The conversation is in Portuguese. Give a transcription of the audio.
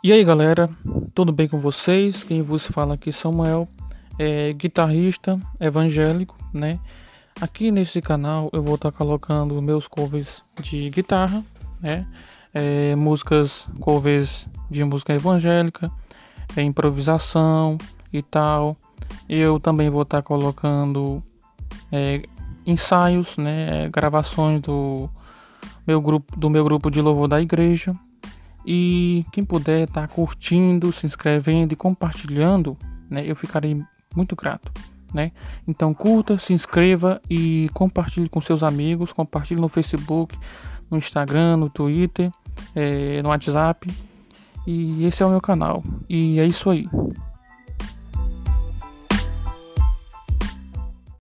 E aí galera, tudo bem com vocês? Quem vos fala aqui é Samuel, é guitarrista evangélico, né? Aqui nesse canal eu vou estar colocando meus covers de guitarra, né? É, músicas, covers de música evangélica, é, improvisação e tal. Eu também vou estar colocando é, ensaios, né? Gravações do meu grupo, do meu grupo de louvor da igreja e quem puder estar tá curtindo, se inscrevendo e compartilhando, né, eu ficarei muito grato. Né? Então curta, se inscreva e compartilhe com seus amigos, compartilhe no Facebook, no Instagram, no Twitter, é, no WhatsApp. E esse é o meu canal. E é isso aí.